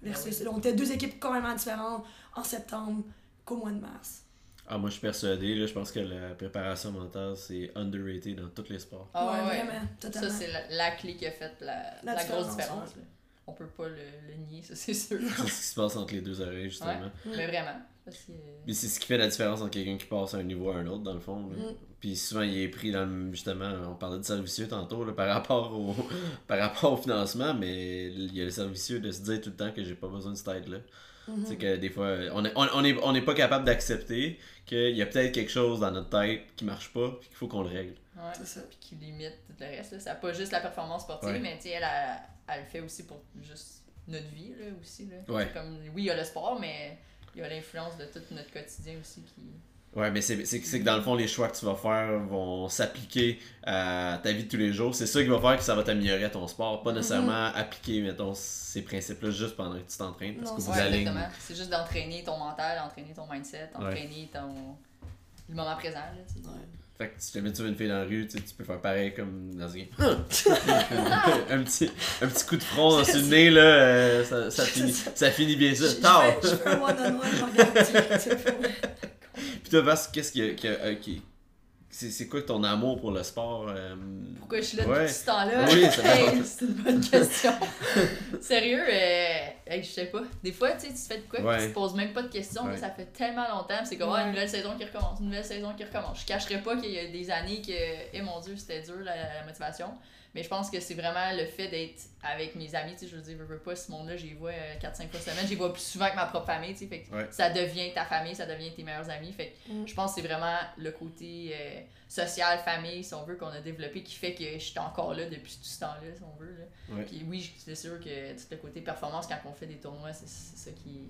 Versus, on était deux équipes complètement différentes en septembre qu'au mois de mars. Ah, moi, je suis persuadé, là, je pense que la préparation mentale, c'est underrated dans tous les sports. Ah ouais, ouais. vraiment, totalement. Ça, c'est la, la clé qui a fait la, La la, grosse différence, là. On peut pas le, le nier, ça, c'est sûr. C'est ce qui se passe entre les deux oreilles, justement. Mais vraiment. Parce que... Puis c'est ce qui fait la différence entre quelqu'un qui passe à un niveau à un autre, dans le fond. là. Mm. Puis souvent, il est pris dans le. Justement, on parlait de servicieux tantôt, là, par, rapport au, par rapport au financement, mais il y a le servicieux de se dire tout le temps que j'ai pas besoin de cette aide-là. Mhm. C'est que des fois, on est, on, on est, on est pas capable d'accepter qu'il y a peut-être quelque chose dans notre tête qui marche pas, puis qu'il faut qu'on le règle. Ouais. C'est ça. Puis qui limite tout le reste. Là. Ça n'a pas juste la performance sportive, Ouais. mais elle, elle, elle le fait aussi pour juste notre vie, là, aussi. Là. Ouais. Comme, oui, il y a le sport, mais il y a l'influence de tout notre quotidien aussi qui... Ouais, mais c'est que dans le fond, les choix que tu vas faire vont s'appliquer à ta vie de tous les jours. C'est ça qui va faire que ça va t'améliorer à ton sport. Pas nécessairement appliquer, mettons, ces principes-là juste pendant que tu t'entraînes. Parce Non, c'est juste d'entraîner ton mental, d'entraîner ton mindset, d'entraîner ton... le moment présent. Là, tu sais. Fait que si jamais tu vois une fille dans la rue, tu sais, tu peux faire pareil comme dans un un petit un petit coup de front sur le nez là, euh, ça, ça, finit, ça finit bien ça. Je- je Tard! fais- Je fais un one-on-one, je regarde, tu- tu fais- Puis toi, Vas, qu'est-ce qui, a- qui, euh, qui- c'est c'est quoi ton amour pour le sport euh, Pourquoi je suis là Ouais. depuis ce temps-là? Oui, Hey, c'est une bonne question. Sérieux, euh, hey, je sais pas. Des fois, tu sais, tu te fais de quoi, Ouais. tu te poses même pas de questions, Ouais. mais ça fait tellement longtemps, c'est comme, ah, une nouvelle saison qui recommence, une nouvelle saison qui recommence. Je cacherai pas qu'il y a des années que, eh mon dieu, c'était dur la, la motivation. Mais je pense que c'est vraiment le fait d'être avec mes amis, tu sais, je veux dire, je veux pas, ce monde-là, j'y vois 4-5 fois semaine, j'y vois plus souvent que ma propre famille, tu sais, fait que Ouais. ça devient ta famille, ça devient tes meilleurs amis, fait que Mm. je pense que c'est vraiment le côté euh, social, famille, si on veut, qu'on a développé qui fait que je suis encore là depuis tout ce temps-là, si on veut. Là. Ouais. Puis oui, c'est sûr que tout le côté performance, quand on fait des tournois, c'est c'est ça qui,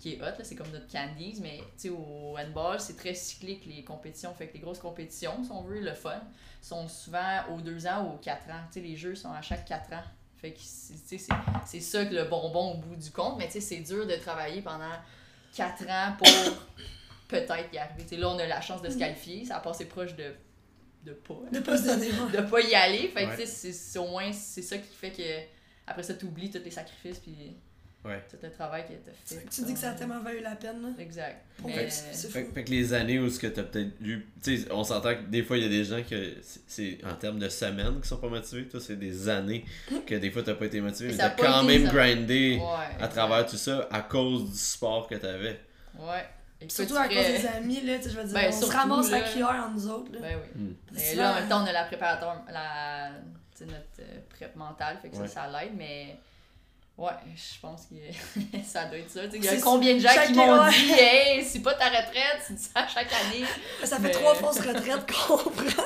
qui est hot, là. c'est comme notre candies, mais tu sais, au handball, c'est très cyclique les compétitions, fait que les grosses compétitions, si on veut, le fun, sont souvent aux 2 ans ou aux 4 ans. Tu sais, les jeux sont à chaque 4 ans. Fait que c'est tu sais, c'est- c'est ça que le bonbon au bout du compte, mais tu sais, c'est dur de travailler pendant 4 ans pour peut-être y arriver. Tu sais, là, on a la chance de se qualifier, ça a passé proche de, de pas. De pas de pas y aller. Fait que Ouais. tu sais, c'est- c'est au moins c'est ça qui fait que après ça t'oublies tous les sacrifices puis Ouais. tout le travail que t'as fait. Tu dis que ça a tellement valu la peine, là. Exact. Pour Mais- c'est c'est Fait, fou. fait que les années où ce que t'as peut-être eu, tu sais, on s'entend que des fois il y a des gens que c'est- c'est en termes de semaines qui sont pas motivés. Toi, c'est des années que des fois t'as pas été motivé, Mais t'as a quand été même grindé Ouais, à travers tout ça à cause du sport que t'avais. Ouais. Écoute, Surtout à cause des amis, là, tu sais, je veux dire, Ben, on se ramasse la là. cuillère entre nous autres, là. Ben oui. Hmm. Mais Souvent, là, en même temps, on a la préparateur, la, tu sais, notre euh, prep mentale, fait que Ouais. ça, ça l'aide, mais ouais, je pense que ça doit être ça. Tu sais, Il y a combien de gens qui m'ont ouais. dit, hey, c'est pas ta retraite, tu dis ça chaque année. Ça fait Mais- trois fausses retraites qu'on prend.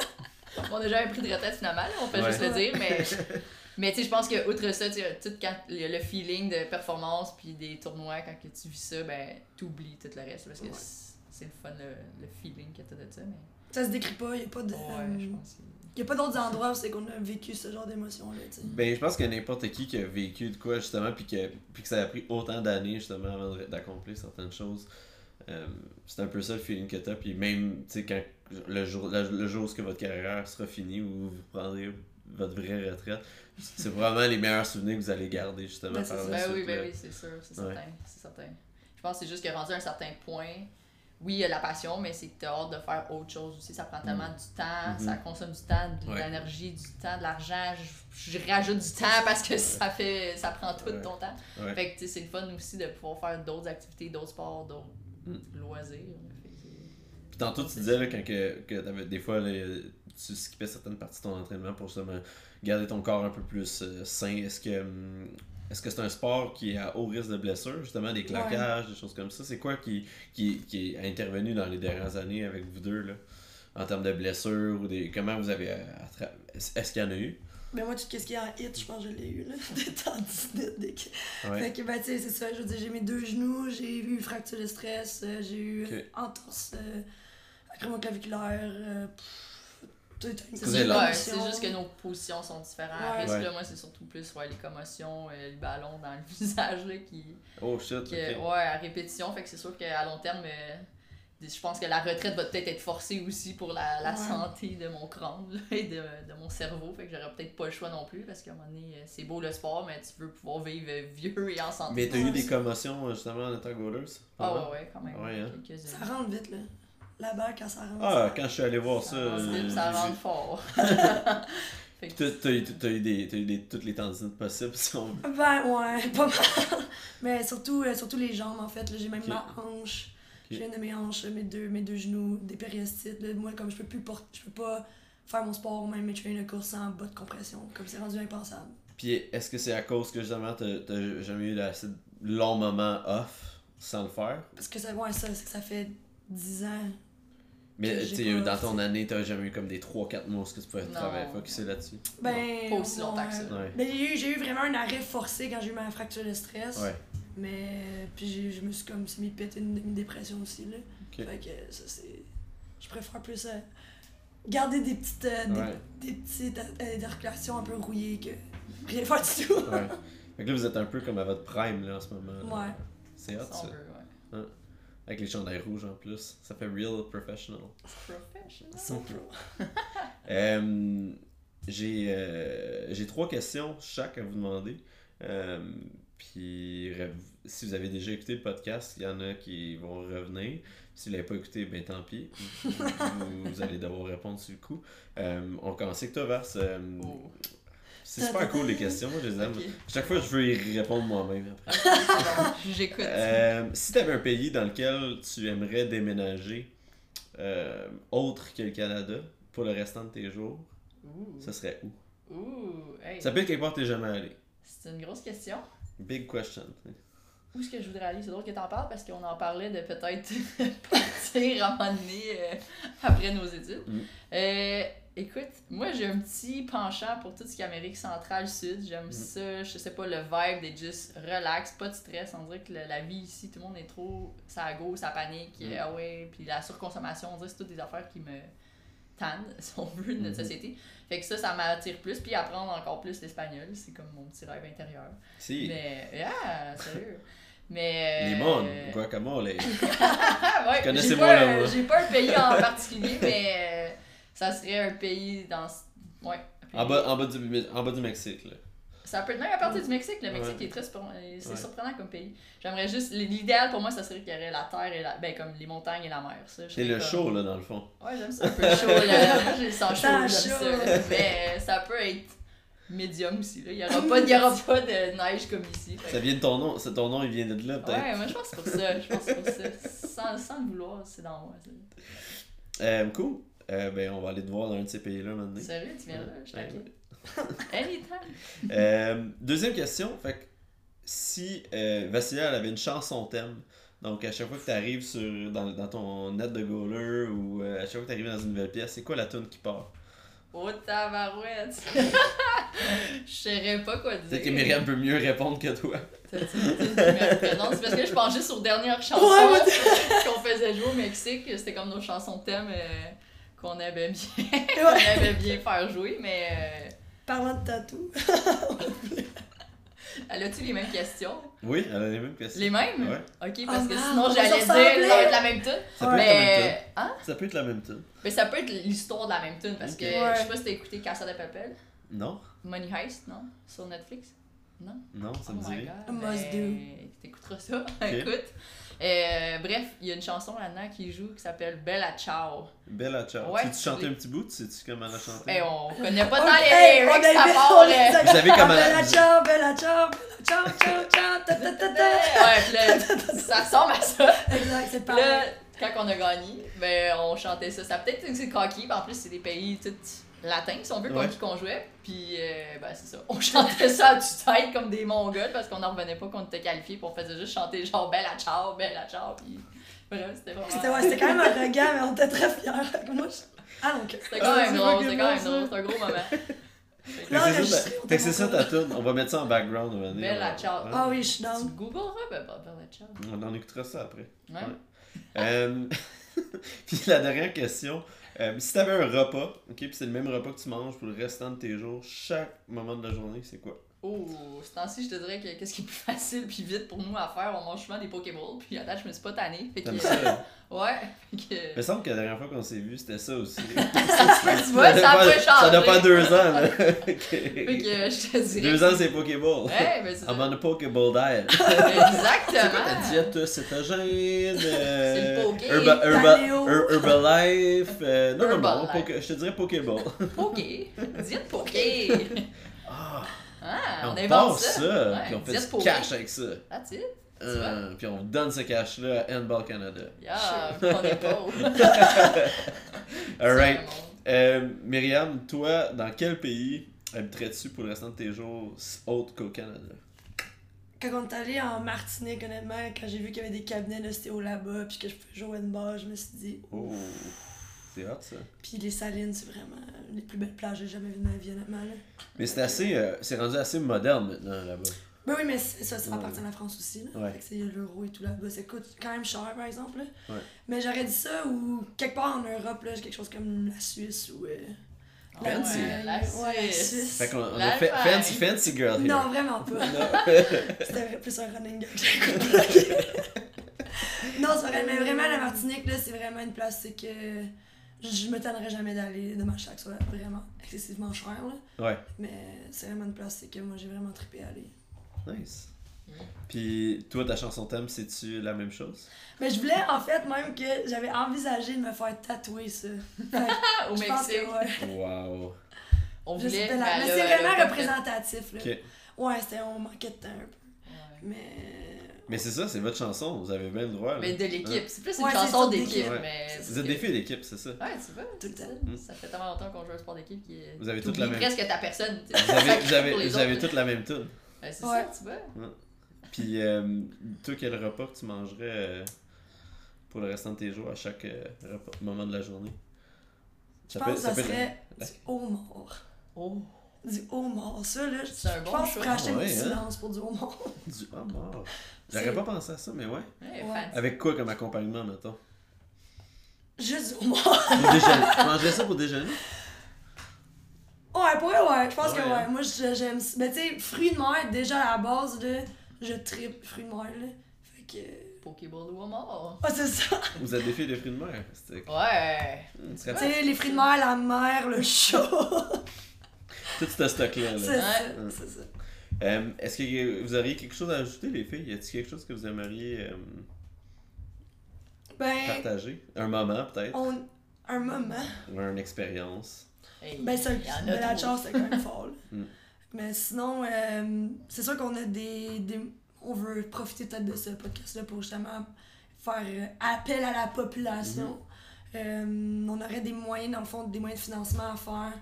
On a jamais pris de retraite finalement, là, on peut Ouais. juste le dire, mais, mais tu sais, je pense que outre ça, tu quand il y a le feeling de performance puis des tournois, quand que tu vis ça, ben t'oublies tout le reste parce que Ouais. c'est- le fun, le, le feeling que t'as de ça. Mais Ça se décrit pas, y a pas de. ouais, euh, je pense. que- y a pas d'autres endroits où c'est qu'on a vécu ce genre d'émotion-là, tu sais. Ben, je pense que n'importe qui qui a vécu de quoi, justement, puis que, puis que ça a pris autant d'années, justement, avant d'accomplir certaines choses, euh, c'est un peu ça le feeling que t'as. Puis même, tu sais, quand le jour, le, le jour où ce que votre carrière sera finie, ou vous prendrez votre vraie retraite. C'est vraiment les meilleurs souvenirs que vous allez garder, justement, Ben, c'est par la Ben suite, oui, ben oui, c'est sûr, c'est Ouais. certain, c'est certain. Je pense que c'est juste que rendu à un certain point, oui, il y a la passion, mais c'est que t'as hâte de faire autre chose aussi. Ça prend tellement du temps, Mhm. ça consomme du temps, de Ouais. l'énergie, du temps, de l'argent. Je, je rajoute du temps parce que ça fait ça prend tout Ouais. ton temps. Fait que tu c'est le fun aussi de pouvoir faire d'autres activités, d'autres sports, d'autres Mm. loisirs. Que Puis tantôt, tu disais là, quand que, que t'avais- des fois, là, tu skippais certaines parties de ton entraînement pour justement garder ton corps un peu plus euh, sain. Est-ce que hum, est-ce que c'est un sport qui est à haut risque de blessure, justement, des claquages, des choses comme ça? C'est quoi qui, qui, qui est intervenu dans les dernières années avec vous deux, là? En termes de blessures ou des. Comment vous avez attra- Est-ce qu'il y en a eu? Ben moi, tout ce qui est en hit, je pense que je l'ai eu, là. Des tendinites, des... Ouais. Fait que, ben, tu sais, c'est ça. Je veux dire, j'ai mes deux genoux, j'ai eu fracture de stress, euh, j'ai eu Ok. euh, entorse euh, acromoclaviculaire, euh, pff, C'est juste, que nos positions sont différentes. Ouais. Reste Ouais. là, moi, c'est surtout plus ouais, les commotions, euh, le ballon dans le visage là, qui. Oh shit, que-. Ouais, à répétition. Fait que c'est sûr qu'à long terme, euh, je pense que la retraite va peut-être être forcée aussi pour la, la Ouais. santé de mon crâne là, et de, de mon cerveau. Fait que j'aurais peut-être pas le choix non plus parce qu'à un moment donné, euh, c'est beau le sport, mais tu veux pouvoir vivre vieux et en santé. Mais t'as eu des commotions, justement, en étant goaleuse? Ah ouais, ouais, quand même. Ouais, hein. Ça rentre vite, là. Là-bas, quand ça rentre. Ah, quand je suis allé voir Ça ça. rentre ça fort. T'as eu, des, t'as eu des, toutes les tendinites possibles, si on veut. Ben ouais, pas mal. Mais surtout, euh, surtout les jambes en fait. J'ai même ma hanche. J'ai une de mes hanches, mes deux, mes deux genoux, des périostites. là. Moi, comme je peux plus porter, je peux pas faire mon sport, même mes trains de course sans bas de compression. Comme c'est rendu impensable. Puis est-ce que c'est à cause que justement t'as t'as jamais eu assez de longs moments off sans le faire? Parce que ça, ouais, ça, c'est que ça fait 10 ans. Mais Que tu pas dans ton année, t'as jamais eu comme des 3-4 mois que tu pouvais travailler, focuser là-dessus? Ben. Pas aussi longtemps que ça. Ouais. Ben, j'ai eu, j'ai eu vraiment un arrêt forcé quand j'ai eu ma fracture de stress. Ouais. Mais. Puis j'ai- je me suis comme mis péter une demi-dépression aussi, là. Ok. Fait que ça, c'est. Je préfère plus euh, garder des petites. euh, des, Ouais. des petites euh, articulations un peu rouillées que rien faire du tout. Ouais. Fait que là, vous êtes un peu comme à votre prime là en ce moment. là. Ouais. C'est hot ça. veut. Avec les chandails rouges en plus. Ça fait real professional. Professional. So pro. Euh, j'ai euh, j'ai trois questions chaque à vous demander. Euh, puis si vous avez déjà écouté le podcast, il y en a qui vont revenir. Si vous l'avez pas écouté, ben tant pis. vous, vous allez devoir répondre sur le coup. On commence avec toi. Euh, Oh. C'est super cool les questions, moi je les aime. Ok. Chaque fois je veux y répondre moi-même après. J'écoute. Euh, si tu avais un pays dans lequel tu aimerais déménager euh, autre que le Canada pour le restant de tes jours, Ouh. ce serait où? Ouh. Hey. Ça peut être quelque part que t'es jamais allé. C'est une grosse question. Big question. Où est-ce que je voudrais aller? C'est drôle que t'en parles parce qu'on en parlait de peut-être partir à un moment donné euh, après nos études. Mm. Écoute, moi j'ai un petit penchant pour tout ce qui est Amérique centrale, sud. J'aime Mm. ça. Je sais pas, le vibe d'être juste relax, pas de stress. On dirait que le- la vie ici, tout le monde est trop. Ça go, ça panique. Mm. Ah ouais. Puis la surconsommation, on dirait que c'est toutes des affaires qui me tannent, si on veut, de notre Mhm. société. Fait que ça, ça m'attire plus. Puis apprendre encore plus l'espagnol, c'est comme mon petit rêve intérieur. Si. Mais, yeah, sérieux. Mais. Limon, euh, guacamole. Ah ouais, Connaissez j'ai moi, pas, là, j'ai pas un pays en particulier, mais euh, ça serait un pays dans. ce- Ouais. En bas, en, bas du, en bas du Mexique. Là. Ça peut être même à partir du Mexique. Le Mexique Ouais. est très surprenant, c'est Ouais. surprenant comme pays. J'aimerais juste. L'idéal pour moi, ça serait qu'il y aurait la terre et la. Ben, comme les montagnes et la mer. Ça, serais le comme- show, là, dans le fond. Ouais, j'aime ça un peu chaud. là. J'ai le sang chaud, j'aime chaud. ça. Mais ça peut être médium aussi. Là. Il n'y aura, pas- il y aura pas de neige comme ici. Fait Ça vient de ton nom. Ton nom, il vient de là, peut-être. Ouais, moi je pense que c'est pour ça. Je pense que c'est pour ça. Sans, sans le vouloir, c'est dans moi. ça. Euh, cool. Euh, ben, on va aller te voir dans un de ces pays-là maintenant. Sérieux, tu viens là? Je t'inquiète. Anytime. Euh, deuxième question. Fait que si euh, Vassilia elle avait une chanson thème, donc à chaque fois que tu arrives sur, dans, dans ton net de goaler ou euh, à chaque fois que tu arrives dans une nouvelle pièce, c'est quoi la tune qui part? Oh tabarouette! Je saurais pas quoi dire. Peut-être que Myriam peut mieux répondre que toi. T'as- t'as- t'as- Non, c'est parce que je dernières chansons Ouais, moi, qu'on faisait jouer au Mexique. C'était comme nos chansons thème euh, qu'on aimait bien. qu'on Ouais. aimait bien faire jouer, mais. euh, Parlant de tatou. Elle a-tu les mêmes questions? Oui, elle a les mêmes questions. Les mêmes? Ouais. Ok, parce Ah, que sinon on j'allais dire ça va être la même tune. Ça peut être la même tune. Mais. Hein? Ça peut être la même tune. Mais ça peut être l'histoire de la même tune parce que Ouais. je sais pas si t'as écouté Casa de Papel. Non? Money Heist, non? Sur Netflix? Non? Non, ça me Oh dit rien. God. Must Ben, T'écouteras ça. Écoute. Euh, bref, il y a une chanson là-dedans qui joue qui s'appelle Bella Ciao. Bella ciao. Ouais, tu tu chantais un petit bout? Tu sais-tu comment elle a chanté? Hey, on connaît pas tant les lyrics, on ça part. Vous savez comment Bella ciao, bella ciao, ciao, ciao, ciao, ta ta ta ta. Ouais, puis là, ça ressemble à ça. Exact, c'est Puis là, quand on a gagné, ben, on chantait ça. Ça a peut-être été cocky, mais en plus, c'est des pays tout latins, si on veut, Ouais. contre qui qu'on jouait. Puis, euh, ben, c'est ça. On chantait ça à tue-tête comme des mongols parce qu'on n'en revenait pas qu'on était qualifiés. Puis on faisait juste chanter genre Bella Ciao, Bella Ciao. Puis, bref, c'était vraiment. C'était ouais, c'était quand même un regard, mais on était très fiers. Moi, je... Ah donc. C'était quand même c'est drôle, c'était quand même drôle. C'était un gros moment. Fait que c'est mais ça, je- ta- fait que c'est ça ta tune. On va mettre ça en background. on va dire, Bella ciao. Ah oui, je suis Tu down. googleras Bella Ciao? On en écoutera ça après. Ouais. Ouais. Euh, puis la dernière question. Euh, si t'avais un repas, ok, puis c'est le même repas que tu manges pour le restant de tes jours, chaque moment de la journée, c'est quoi? Oh, ce temps-ci, je te dirais que qu'est-ce qui est plus facile puis vite pour nous à faire, on mange souvent des Pokéballs, puis à date, je me suis pas tannée. Fait que, ça? ouais, fait que. Il me semble que la dernière fois qu'on s'est vu, c'était ça aussi. tu vois, ça a pas changé. Ça n'a pas deux ans, là. Fait que je te dirais. Deux ans, c'est Pokéball. Ouais, ben c'est I'm on a Pokéball diet. C'est quoi ta Exactement. diète cétogène? Euh, C'est le poké. Paléo. Her- Herbalife? euh, non, non, non. Poké- je te dirais Pokéball. Poké. Diète Poké. Ah, Ah, on, on invente ça. ça, Ouais, puis on fait du cash avec ça. That's it. Tu Euh, puis on donne ce cash-là à Handball Canada. Yeah, on est pauvre. Alright. Euh, Myriam, toi, dans quel pays habiterais-tu pour le restant de tes jours autre qu'au Canada? Quand on est allé en Martinique, honnêtement, quand j'ai vu qu'il y avait des cabinets d'ostéo là-bas, puis que je pouvais jouer une barre, je me suis dit, Oh, c'est hot ça. Puis les salines, c'est vraiment les plus belles plages que j'ai jamais vues de ma vie, honnêtement. Là. Mais c'est assez, euh, c'est rendu assez moderne maintenant là-bas. Ben oui, mais ça, ça Ouais. appartient à la France aussi. Là. Ouais. Fait que c'est l'euro et tout là-bas. Ça coûte quand même cher, par exemple. Là. Ouais. Mais j'aurais dit ça ou quelque part en Europe, là, quelque chose comme la Suisse ou. euh, Ah Fancy. Ouais, la Ouais, la Suisse. Suisse. Fait qu'on on a fait fancy, fancy girl here. Non, vraiment pas. C'était plus un running gag. non, c'est vrai, mais vraiment, la Martinique, là, c'est vraiment une place c'est que je me tannerais jamais d'aller de ma chaque soit vraiment excessivement cher. Là. ouais, Mais c'est vraiment une place c'est que moi, j'ai vraiment trippé à aller. nice. Puis toi, ta chanson thème, c'est-tu la même chose? Mais je voulais en fait même que j'avais envisagé de me faire tatouer ça. Ah, au Mexique. que ouais. Wow. On Je voulait. là, mais c'est vraiment représentatif. Là. Ok. Ouais, c'était on manquait de temps un peu. Ouais. Mais. Mais c'est ça, c'est votre chanson, vous avez bien le droit. là. Mais de l'équipe. C'est plus une Ouais, c'est chanson d'équipe. Ouais. mais. Vous êtes des filles d'équipe, c'est ça? Ouais, tu vois. Tout le c'est temps. ça. Ça fait tellement longtemps qu'on joue un sport d'équipe qui est. Vous avez toutes t'oublies la même- presque ta personne. tu sais, Vous avez, vous avez, vous avez toutes la même tune. Ouais, c'est Ouais. ça, tu vois. Puis euh, toi, quel repas que tu mangerais euh, pour le restant de tes jours à chaque euh, repas- moment de la journée? Je pense que ça peut être- serait du homard. Oh. Du homard. Ça, là, je un bon pense que je choix. pourrais acheter Ouais, une hein? silence pour du homard. Du homard. J'aurais C'est- pas pensé à ça, mais ouais. Ouais, Ouais. fancy. Avec quoi comme accompagnement, mettons? Juste du homard. Pour déjeuner. tu mangerais ça pour déjeuner? Ouais, pour vrai, ouais. Je pense Ouais, que ouais. hein? Moi, je- j'aime. Mais tu sais, fruits de mer, déjà à la base, là, je tripe fruits de mer, là. Fait que. Pokéball ou mort. Ah, c'est ça. Vous êtes des filles de fruits de mer? C'était- Ouais. Hmm, Tu sais, les fruits de mer, la mer, le chat. Tout ce stock-là. là. c'est ça. C'est ça. Euh, Est-ce que vous auriez quelque chose à ajouter, les filles? Y a-t-il quelque chose que vous aimeriez euh, Ben, partager? Un moment, peut-être? on. Un moment. Ou une expérience? Hey, Ben, ça, ben, la chance, c'est quand même fort. là. Mm. Mais sinon, euh, c'est sûr qu'on a des, des- On veut profiter peut-être de ce podcast-là pour justement faire appel à la population. Mm-hmm. Euh, on aurait des moyens, dans le fond, des moyens de financement à faire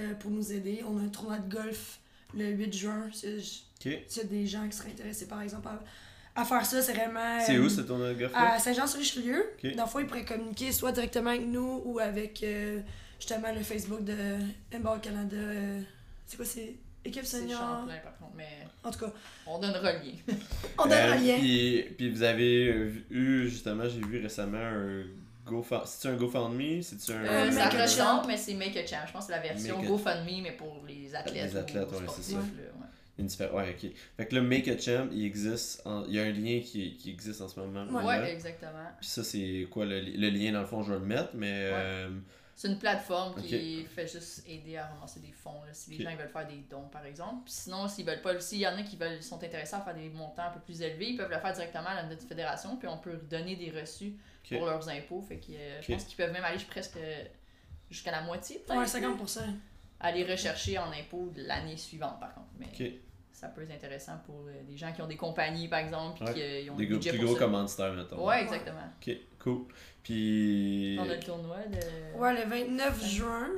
euh, pour nous aider. On a un tournoi de golf le 8 juin. S'il y a- Ok. s'il y a des gens qui seraient intéressés, par exemple, à, à faire ça, c'est vraiment. C'est euh, où ce tournoi de golf-là? à Saint-Jean-sur-Richelieu. Dans le fond, ils pourraient communiquer soit directement avec nous ou avec euh, justement le Facebook de Handball Canada. euh, c'est quoi, c'est Équipe C'est Senior? Champlain, par contre, mais En tout cas, on donnera le lien. on donne Euh, un lien. Puis, puis vous avez euh, eu, justement, j'ai vu récemment un GoFundMe. C'est-tu un GoFundMe? C'est-tu un. Euh, Make ça a ressemble, Champ. mais c'est Make a Champ. Je pense que c'est la version GoFundMe, mais pour les athlètes. Les athlètes, ou ouais, sportifs, c'est ça. là, ouais. Ouais, ok. Fait que le Make a Champ, il existe. en- Il y a un lien qui, qui existe en ce moment. Ouais. là. Ouais, exactement. Puis ça, c'est quoi le, li- le lien, dans le fond, je vais le mettre, mais. euh, C'est une plateforme qui fait juste aider à ramasser des fonds, là, si les gens ils veulent faire des dons, par exemple. Puis sinon, s'ils veulent pas, s'il y en a qui veulent, sont intéressés à faire des montants un peu plus élevés, ils peuvent le faire directement à notre fédération, puis on peut donner des reçus Pour leurs impôts. Fait que euh, je pense qu'ils peuvent même aller presque jusqu'à la moitié, peut-être. Ouais, 50%. Aller rechercher en impôts de l'année suivante, par contre. Mais Ok. ça peut être intéressant pour euh, des gens qui ont des compagnies, par exemple, puis Ouais. qui euh, ont Des gros, budget plus pour gros ça. commanditaires, mettons. Ouais, exactement. Ok, cool. Puis. On a le tournoi de. Ouais, le 29 juin.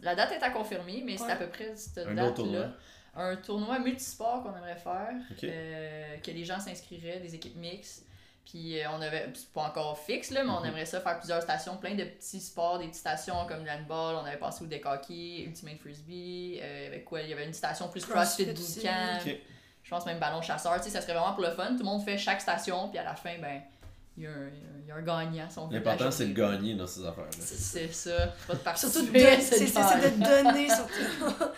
La date est à confirmer, mais c'est à peu près cette Un autre tournoi. date-là. Un tournoi multisport qu'on aimerait faire, euh, que les gens s'inscriraient, des équipes mixtes. Puis euh, on avait, c'est pas encore fixe, là, mais on Mhm. aimerait ça faire plusieurs stations, plein de petits sports, des petites stations comme le handball, on avait pensé au deck hockey, Ultimate Frisbee, euh, avec quoi, il y avait une station plus CrossFit, CrossFit. Bootcamp, Ok. je pense même ballon chasseur, tu sais, ça serait vraiment pour le fun, tout le monde fait chaque station, puis à la fin, ben, il y, a un- il y a un gagnant. si L'important, c'est de gagner dans ces affaires-là. C'est c'est ça, c'est pas de participer, Surtout, c'est de donner, surtout.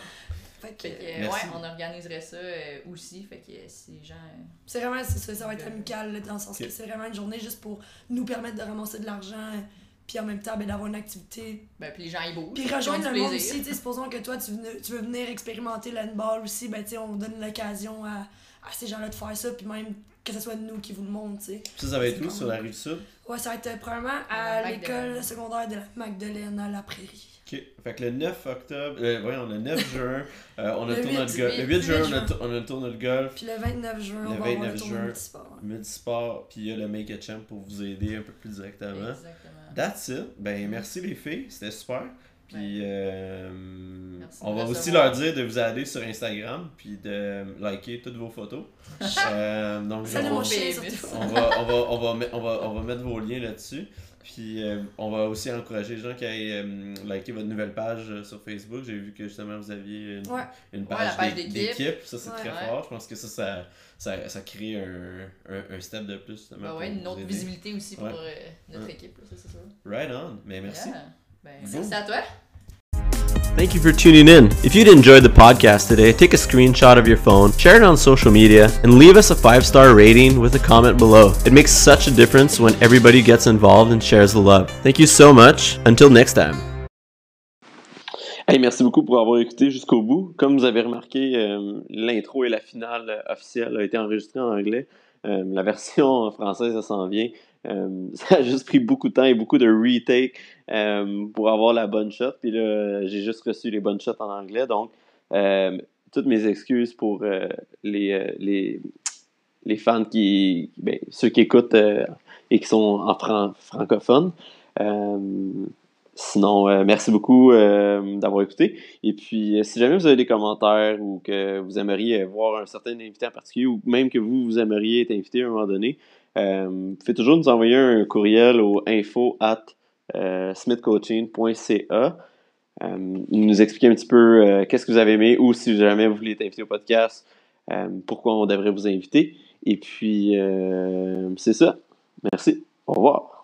fait que, Fait que, euh, ouais, on organiserait ça euh, aussi. Fait que si les gens. euh, c'est vraiment, c'est ça, ça va être amical, là, dans le sens que c'est vraiment une journée juste pour nous permettre de ramasser de l'argent, puis en même temps, ben, d'avoir une activité. Ben, puis les gens ils bougent. Puis rejoindre le monde aussi, supposons que toi, tu, venais- tu veux venir expérimenter le handball aussi, ben, tu sais, on donne l'occasion à, à ces gens-là de faire ça, puis même que ce soit nous qui vous le montre, tu sais. Ça, ça va être où sur la rive sud? Ouais, ça va être euh, probablement À l'école secondaire de la Magdeleine à la Prairie. Ok. Fait que le 9 octobre, euh, voyons, le 9 juin, euh, on a Le le tournoi 8, de golf. Le 8 le juin, 8 on a, juin. on a le tournoi de golf. Puis le 29 juin, Le on va avoir 29 le tournoi juin. multisport. Multisport, puis il y a le Make a Champ pour vous aider un peu plus directement. Exactement. That's it. Ben, merci les filles, c'était super. Puis euh, on va aussi leur dire de vous aller sur Instagram puis de liker toutes vos photos. Euh, donc Salut on, mon va, chien, famous. surtout. on, va, on, va, on, on, va, on va mettre vos liens là-dessus. Puis euh, on va aussi encourager les gens qui aillent euh, liker votre nouvelle page euh, sur Facebook. J'ai vu que justement vous aviez une, Ouais. une Ouais, page, d'équipe. Ça c'est Ouais. très fort. Je pense que ça, ça, ça, ça crée un, un, un step de plus. justement, ouais, une autre aider. visibilité aussi pour euh, notre équipe, ça. Right on. Mais merci. Yeah. Ben, merci à toi. Thank you for tuning in. If you'd enjoyed the podcast today, take a screenshot of your phone, share it on social media, and leave us a five star rating with a comment below. It makes such a difference when everybody gets involved and shares the love. Thank you so much. Until next time. Hey, merci beaucoup pour avoir écouté jusqu'au bout. Comme vous avez remarqué, euh, l'intro et la finale officielle a été enregistrée en anglais. Euh, la version française, ça s'en vient. Euh, ça a juste pris beaucoup de temps et beaucoup de retake euh, pour avoir la bonne shot. Puis là, j'ai juste reçu les bonnes shots en anglais. Donc, euh, toutes mes excuses pour les, les, les fans qui. Ben, ceux qui écoutent et qui sont en fran- francophone. Sinon, merci beaucoup d'avoir écouté. Et puis, si jamais vous avez des commentaires ou que vous aimeriez voir un certain invité en particulier ou même que vous, vous aimeriez être invité à un moment donné, euh, vous pouvez toujours nous envoyer un courriel au info at euh, smithcoaching.ca. Euh, nous expliquer un petit peu euh, qu'est-ce que vous avez aimé ou si jamais vous voulez être invité au podcast, pourquoi on devrait vous inviter. Et puis, c'est ça. Merci. Au revoir.